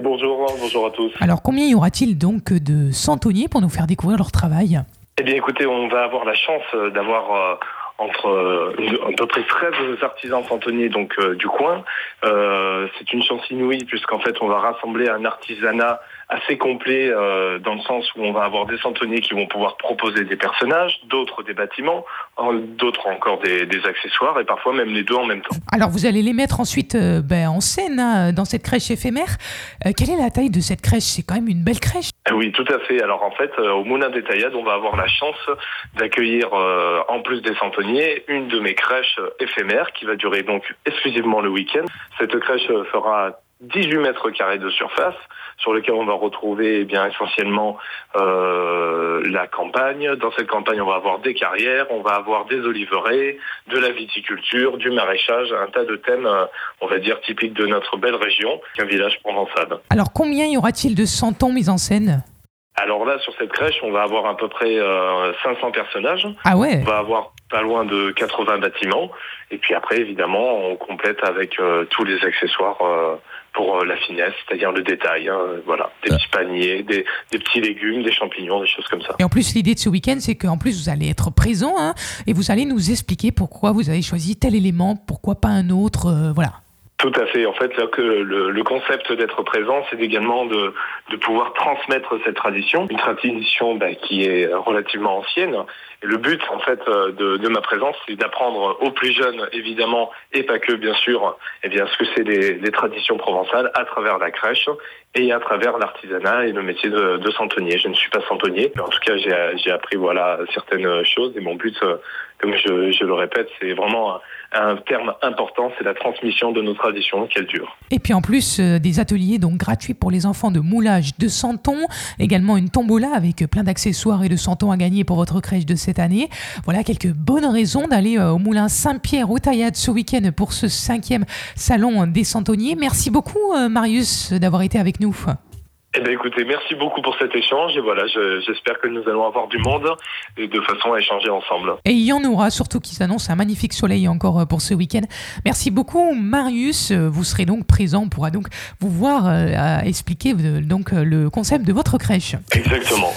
Bonjour, bonjour à tous. Alors combien y aura-t-il donc de centonniers pour nous faire découvrir leur travail? Eh bien écoutez, on va avoir la chance d'avoir euh, entre euh, à peu près 13 artisans centonniers donc euh, du coin. Euh, c'est une chance inouïe puisqu'en fait on va rassembler un artisanat assez complet euh, dans le sens où on va avoir des centonniers qui vont pouvoir proposer des personnages, d'autres des bâtiments, en- d'autres encore des, des accessoires et parfois même les deux en même temps. Alors vous allez les mettre ensuite euh, ben, en scène hein, dans cette crèche éphémère. Euh, quelle est la taille de cette crèche? C'est quand même une belle crèche. Ah Oui, tout à fait. Alors en fait, euh, au Moulin des Taillades, on va avoir la chance d'accueillir, euh, en plus des centonniers, une de mes crèches euh, éphémères qui va durer donc exclusivement le week-end. Cette crèche fera 18 mètres carrés de surface, sur lequel on va retrouver eh bien essentiellement euh, la campagne. Dans cette campagne, on va avoir des carrières, on va avoir des oliveraies, de la viticulture, du maraîchage, un tas de thèmes, euh, on va dire typiques de notre belle région, qu'un village provençal. Alors combien y aura-t-il de centons mis en scène? Alors là, sur cette crèche, on va avoir à peu près euh, 500 personnages. Ah ouais? On va avoir pas loin de 80 bâtiments. Et puis après, évidemment, on complète avec euh, tous les accessoires euh, pour euh, la finesse, c'est-à-dire le détail. hein, voilà, des petits paniers, des, des petits légumes, des champignons, des choses comme ça. Et en plus, l'idée de ce week-end, c'est qu'en plus, vous allez être présent hein, et vous allez nous expliquer pourquoi vous avez choisi tel élément, pourquoi pas un autre. euh, voilà. Tout à fait. En fait, le, concept d'être présent, c'est également de, pouvoir transmettre cette tradition, une tradition bah, qui est relativement ancienne. Et le but, en fait, euh, de, ma présence, c'est d'apprendre aux plus jeunes, évidemment, et pas que, bien sûr, eh ce que c'est les traditions provençales à travers la crèche et à travers l'artisanat et le métier de, de centonnier. Je ne suis pas centonnier, mais en tout cas, j'ai appris voilà certaines choses. Et mon but, euh, comme je, le répète, c'est vraiment un, terme important, c'est la transmission de nos traditions, qu'elles durent. Et puis en plus, euh, des ateliers donc gratuits pour les enfants de moulage de centons, également une tombola avec plein d'accessoires et de centons à gagner pour votre crèche de cette année. Voilà quelques bonnes raisons d'aller euh, au moulin Saint-Pierre au Taillade ce week-end pour ce cinquième salon des centonniers. Merci beaucoup Marius d'avoir été avec nous. Eh bien, écoutez, merci beaucoup pour cet échange. Et voilà, je- j'espère que nous allons avoir du monde et de façon à échanger ensemble. Et il y en aura, surtout qui s'annonce un magnifique soleil encore euh, pour ce week-end. Merci beaucoup, Marius. Euh, Vous serez donc présent, on pourra donc vous voir euh, à expliquer donc le concept de votre crèche. Exactement.